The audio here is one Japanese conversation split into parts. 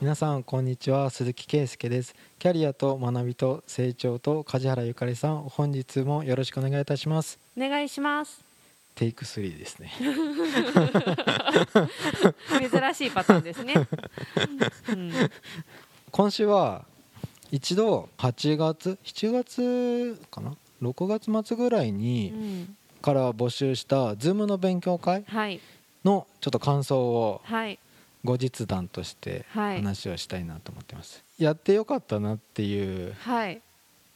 皆さんこんにちは。鈴木圭介です。キャリアと学びと成長と梶原ゆかりさん本日もよろしくお願いいたします。お願いします。テイク3ですね。珍しいパターンですね、うん、今週は一度8月7月かな？6月末ぐらいうにん、から募集した Zoom の勉強会はい。のちょっと感想をはい後日談としてはい。話をしたいなと思ってます、やってよかったなっていうはい。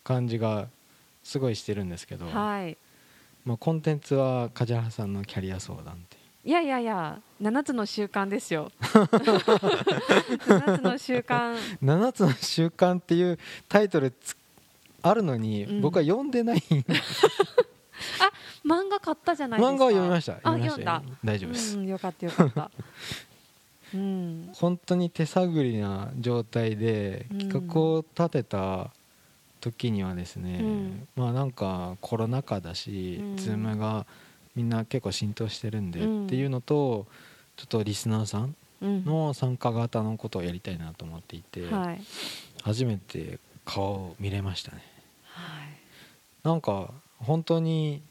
感じがすごいしてるんですけど、はい。まあ、コンテンツは梶原さんのキャリア相談っていやいやいや7つの習慣ですよ。7つの習慣。7つの習慣っていうタイトルつあるのに、うん。僕は読んでない 漫画買ったじゃないですか。漫画は読みました。あ読んだ。大丈夫です、うんよかったよかった うん。本当に手探りな状態でうん。企画を立てた時にはですね、うん。まあなんかコロナ禍だし、うん。Zoom がみんな結構浸透してるんでうん。っていうのとちょっとリスナーさんの参加型のことをやりたいなと思っていて、はい。初めて顔を見れましたね。はい。なんか本当に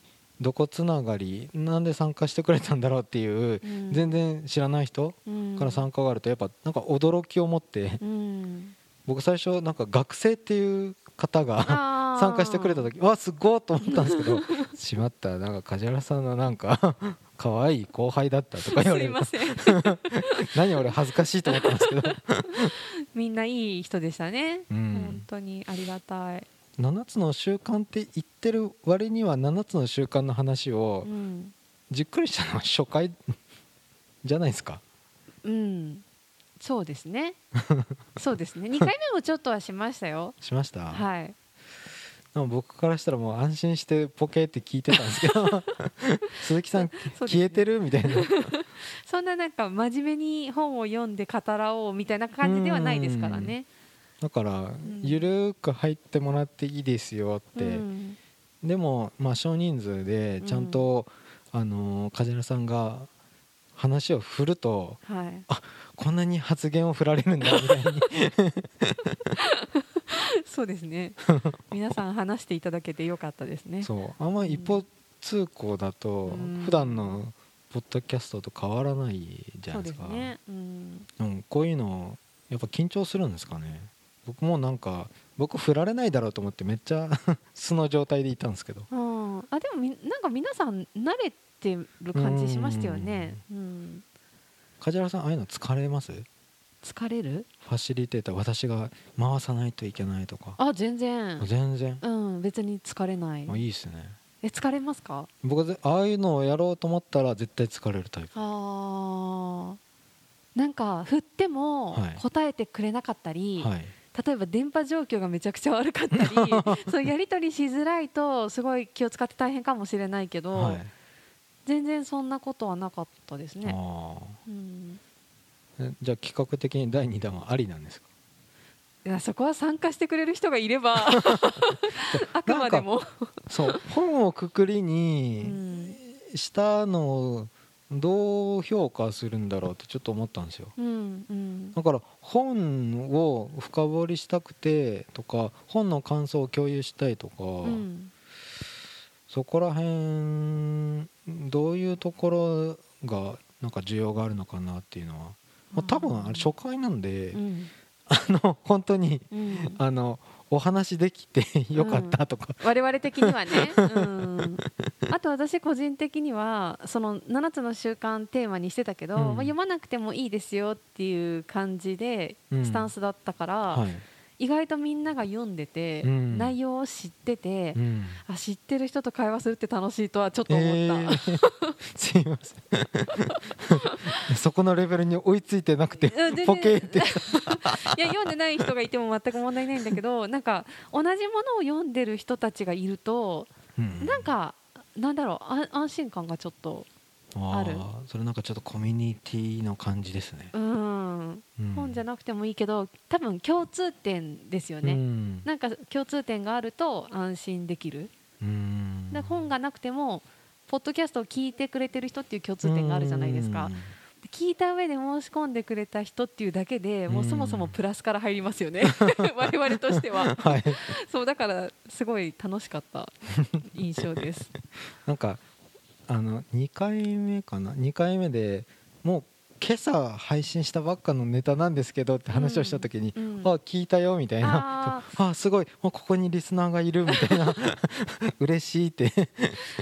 どこつながりなんで参加してくれたんだろうっていう、うん。全然知らない人うん。から参加があるとやっぱなんか驚きを持って、うん。僕最初なんか学生っていう方が参加してくれた時わすごいと思ったんですけど しまった。なんか梶原さんのなんか可愛い後輩だったとか言われる。すいません。何俺恥ずかしいと思ったんですけど、みんないい人でしたね、う本ん、当にありがたい、7つの習慣って言ってる割には7つの習慣の話をうん。じっくりしたのは初回じゃないですか？うん、そうですね。そうですね。2回目もちょっとはしましたよ。しました、はい。でも僕からしたらもう安心してポケって聞いてたんですけど 鈴木さんね。消えてる？みたいな。そんななんか真面目に本を読んで語らおうみたいな感じではないですからねだからゆるーく入ってもらっていいですよって、うん。でもまあ少人数でちゃんと、あのー梶原さんが話を振るとはい、こんなに発言を振られるんだみたいに。そうですね。皆さん話していただけてよかったですね。そう。あんま一方通行だとうん。普段のポッドキャストと変わらないじゃそないうですすね、うん、うん、こういうのやっぱ緊張するんですかね僕もなんか僕振られないだろうと思ってめっちゃ 素の状態でいたんですけど。うんあでもみなんか皆さん慣れてる感じしましたよね、うん、梶原さんああいうの疲れます？疲れる？ファシリテーター私が回さないといけないとか。あ全然。全然。うん別に疲れない。あいいっすね。え疲れますか？僕ぜああいうのをやろうと思ったら絶対疲れるタイプ。あー。なんか振ってもはい。答えてくれなかったり、はい例えば電波状況がめちゃくちゃ悪かったり そうやり取りしづらいとすごい気を使って大変かもしれないけど、はい。全然そんなことはなかったですね。あうん、じゃあ企画的に第2弾はありなんですか？いやそこは参加してくれる人がいれば あくまでも、そう本をくくりうにん。したのをどう評価するんだろうってちょっと思ったんですよ。うんうん。だから本を深掘りしたくてとか本の感想を共有したいとか、うん。そこら辺どういうところがなんか需要があるのかなっていうのは、まあ、多分あれ初回なんで、うんあの本当にうん。あのお話できて よかったとか、我々的にはね、うん、あと私個人的にはその7つの習慣テーマにしてたけど、うん。まあ、読まなくてもいいですよっていう感じでうん。スタンスだったから、はい意外とみんなが読んでて、うん。内容を知ってて、うん。あ知ってる人と会話するって楽しいとはちょっと思った、えー。すいません。そこのレベルに追いついてなくてポケって。いや読んでない人がいても全く問題ないんだけどなんか同じものを読んでる人たちがいるとうん。なんかなんだろうあ安心感がちょっとああるーそれなんかちょっとコミュニティの感じですね、うん。うん。本じゃなくてもいいけど多分共通点ですよね、うん。なんか共通点があると安心できる、うん。本がなくてもポッドキャストを聞いてくれてる人っていう共通点があるじゃないですか、で聞いた上で申し込んでくれた人っていうだけでもうそもそもプラスから入りますよね。我々としては。はい。そうだからすごい楽しかった印象です。なんかあの2回目かな？2回目でもう今朝配信したばっかのネタなんですけどって話をした時に、うんあ聞いたよみたいな。あすごい。もうここにリスナーがいるみたいな。嬉しいって。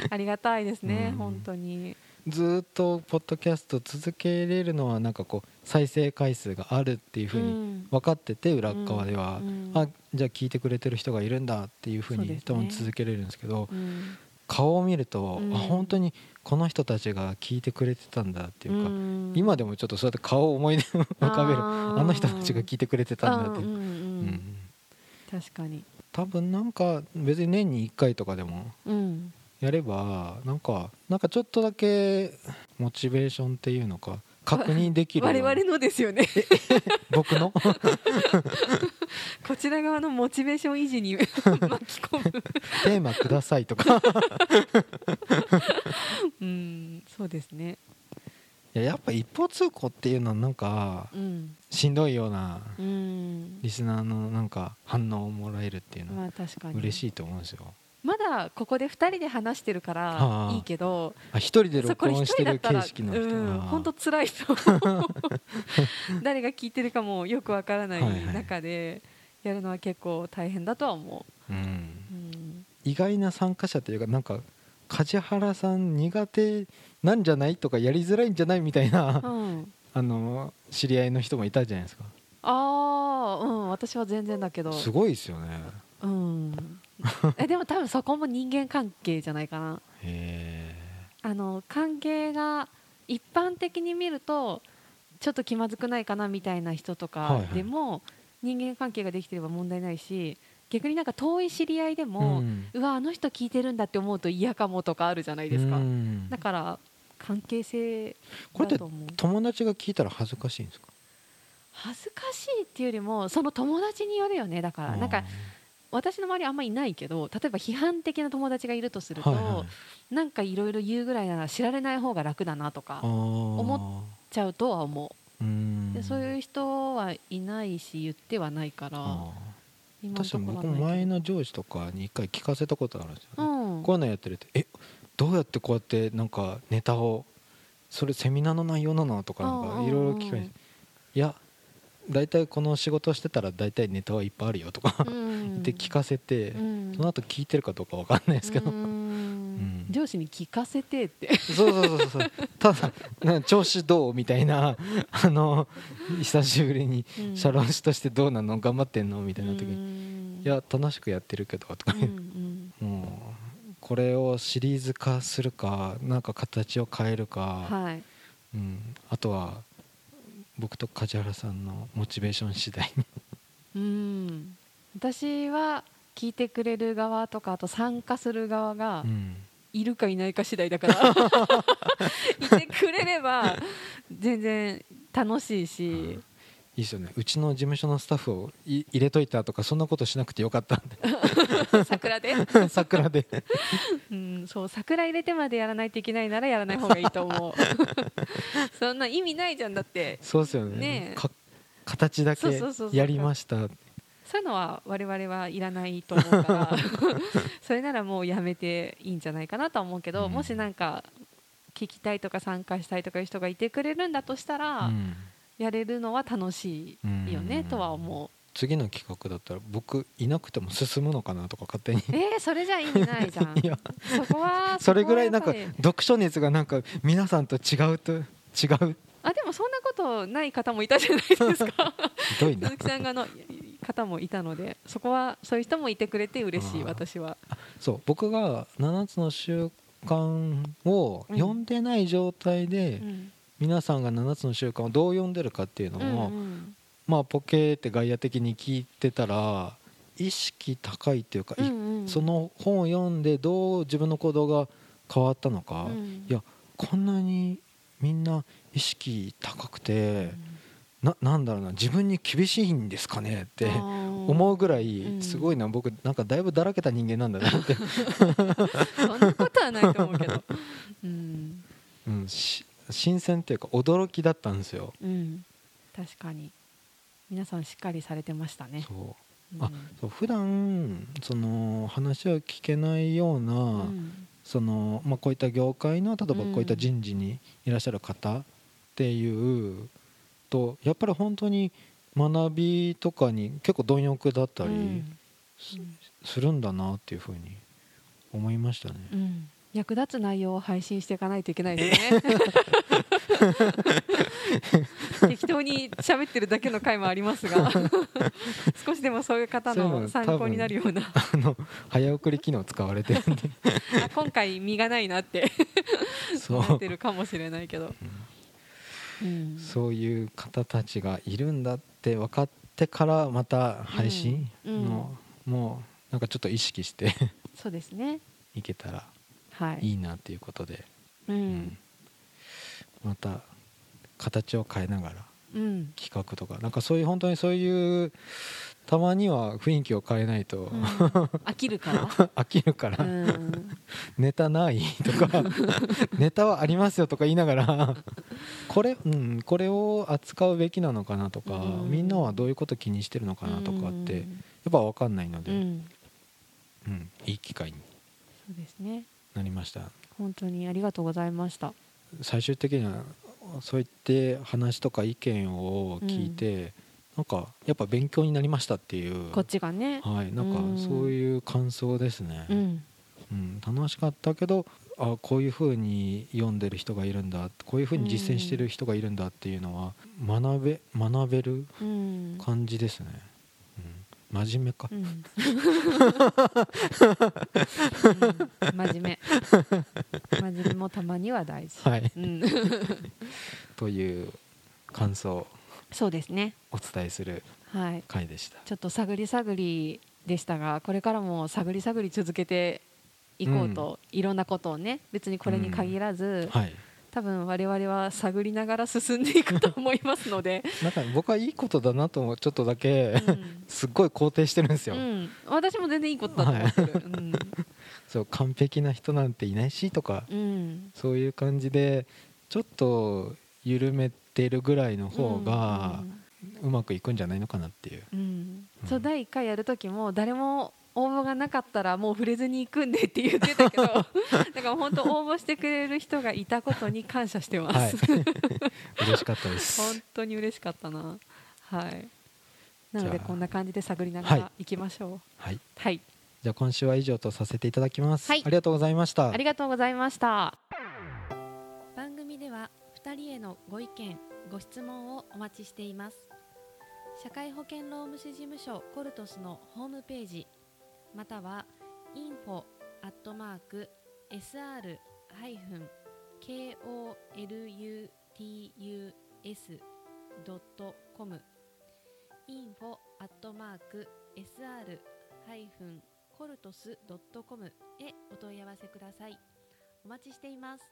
ありがたいですね、うん。本当に。ずーっとポッドキャスト続けれるのはなんかこう再生回数があるっていうふうにん。分かってて裏っ側では、うんあじゃあ聞いてくれてる人がいるんだっていうふうに多分続けれるんですけど。うん顔を見ると、うん。あ本当にこの人たちが聞いてくれてたんだっていうか、ん。今でもちょっとそうやって顔を思い出浮かべるあの人たちが聞いてくれてたんだっていう、うん確かに。多分なんか別に年に1回とかでもうん。やればなんかなんかちょっとだけモチベーションっていうのか確認できる我な々のですよね。僕の？こちら側のモチベーション維持に 巻き込む。テーマくださいとか。うんそうですね。いややっぱ一方通行っていうのはなんかうん。しんどいようなうん。リスナーのなんか反応をもらえるっていうのはまあ確かに。嬉しいと思うんですよ。まだここで2人で話してるかはらあ。いいけどあ一人でそこれ1録音してる形式の人うんは本当辛いと 誰が聞いてるかもよくわからない中でやるのは結構大変だとは思う。意外な参加者というかなんか梶原さん苦手なんじゃないとかやりづらいんじゃないみたいなうん、あの知り合いの人もいたじゃないですか。ああうん私は全然だけど。すごいですよね。うん えでも多分そこも人間関係じゃないかな。へあの関係が一般的に見るとちょっと気まずくないかなみたいな人とかでも人間関係ができてれば問題ないし逆になんか遠い知り合いでえも、ん。うわあの人聞いてるんだって思うと嫌かもとかあるじゃないですか、うん。だから関係性これって友達が聞いたら恥ずかしいんですか？恥ずかしいっていうよりもその友達によるよねだから。なんか私の周りあんまりいないけど例えば批判的な友達がいるとすると、はいはい。なんかいろいろ言うぐらいなら知られない方が楽だなとか思ちゃうとは思う。うん。でそういう人はいないし言ってはないから確かに僕も前の上司とかに一回聞かせたことあるんですよね、うん。こういうのやってるってえどうやってこうやってなんかネタをそれセミナーの内容なのとかなんかいろいろ聞かれていや大体この仕事してたら大体ネタはいっぱいあるよとかうん。で聞かせて、うん。その後聞いてるかどうかわかんないですけど、うん。ん。上司に聞かせてって。そうそうそうそう。ただな調子どうみたいな あの久しぶりに社労士としてどうなの？頑張ってんの？みたいな時に、にいや楽しくやってるけどとかうんうん。もうこれをシリーズ化するかなんか形を変えるか、はい。うん、あとは僕と梶原さんのモチベーション次第うん。私は聞いてくれる側とかあと参加する側がうん。いるかいないか次第だから。いてくれれば全然楽しいし、いいですよね。うちの事務所のスタッフをい入れといたとかそんなことしなくてよかったん 桜で、で 桜で。うん、そう桜入れてまでやらないといけないならやらない方がいいと思う。そんな意味ないじゃんだって。そうですよね。ね形だそうそうそうそう。けやりました。そういうのは我々はいらないと思うから。それならもうやめていいんじゃないかなとは思うけど、うん。もしなんか聞きたいとか参加したいとかいう人がいてくれるんだとしたら、うんやれるのは楽しいよね、うん。とは思次の企画だったら僕いなくても進むのかなとか勝手に。うえー、それじゃ意味ないじゃん。いや。そこはそれぐらいなんか読書熱がなんか皆さんと違うと違う。あでもそんなことない方もいたじゃないですか。ひどいな。鈴木さんがの方もいたのでそこはそういう人もいてくれて嬉しい私は。そう僕が7つの習慣を読んでない状態で、うん皆さんが7つの習慣をどう読んでるかっていうのうんを、うん。まあポケーって外野的に聞いてたら意識高いっていうか、いうんうん。その本を読んでどう自分の行動が変わったのか、うん。いやこんなにみんな意識高くて、ななんだろうな自分に厳しいんですかねって思思うぐらいうん。すごいな僕なんかだいぶだらけた人間なんだなって、そんなことはないと思うけど、うん、うん、し新鮮っていうか驚きだったんですよ。うん。確かに。皆さんしっかりされてましたね。そう。うん。あそう普段その話を聞けないような、うん。そのまあ、こういった業界の例えばこういった人事にいらっしゃる方っていうとやっぱり本当に学びとかに結構貪欲だったりするんだなっていうふうに思いましたね。うん役立つ内容を配信していかないといけないですね。適当に喋ってるだけの回もありますが 少しでもそういう方のの参考になるような。あの早送り機能使われてるんで。あ今回身がないなってそう。なってるかもしれないけど、うん。そういう方たちがいるんだって分かってからまた配信うん。の、もうなんかちょっと意識してそうですね。いけたらはい。いいなっていうことで、ううん。んまた形を変えながらうん。企画とか。なんかそういう本当にそういうたまには雰囲気を変えないと、うん。飽きるから、飽きるから、うん。ネタないとか。ネタはありますよとか言いながら。これ,、うん、これを扱うべきなのかなとか、うん。みんなはどういうこと気にしてるのかなとかってやっぱ分かんないので、うん。うん。いい機会に。そうですねなりました。本当にありがとうございました。最終的にはそういって話とか意見を聞いて、なんかやっぱ勉強になりましたっていう。こっちがね。はい。なんうんかそういう感想ですね、うん。うん、楽しかったけどあこういうふうに読んでる人がいるんだ。こういうふうに実践してる人がいるんだっていうのは学べ学べるうん。感じですね、うん、真面目か、うん。うん。真面目。真面目もたまには大事、はい。うん、という感想をそうですね。お伝えするはい。回でした。ちょっと探り探りでしたがこれからも探り探り続けていこうと、いろんなことをね別にこれに限らず、はい多分我々は探りながら進んでいくと思いますので、なんか僕はいいことだなともちょっとだけ、うん。すっごい肯定してるんですよ、うん、私も全然いいことだと思ってる、うん。そう完璧な人なんていないしとか、うん。そういう感じでちょっと緩めてるぐらいの方がうまくいくんじゃないのかなっていう、そう第1回やる時も誰も応募がなかったらもう触れずに行くんでって言ってたけど だから本当応募してくれる人がいたことに感謝してます、はい。嬉しかったです。本当に嬉しかったな。はい。なのでこんな感じで探りながはい。ら行きましょう。はい。はい、じゃあ今週は以上とさせていただきます、はい。ありがとうございました。ありがとうございました。番組では2人へのご意見ご質問をお待ちしています。社会保険労務士事務所コルトスのホームページまたは info アットマーク sr ハイフン koluts ドットコム info アットマーク sr ハイフンコルトスドットコムへお問い合わせください。お待ちしています。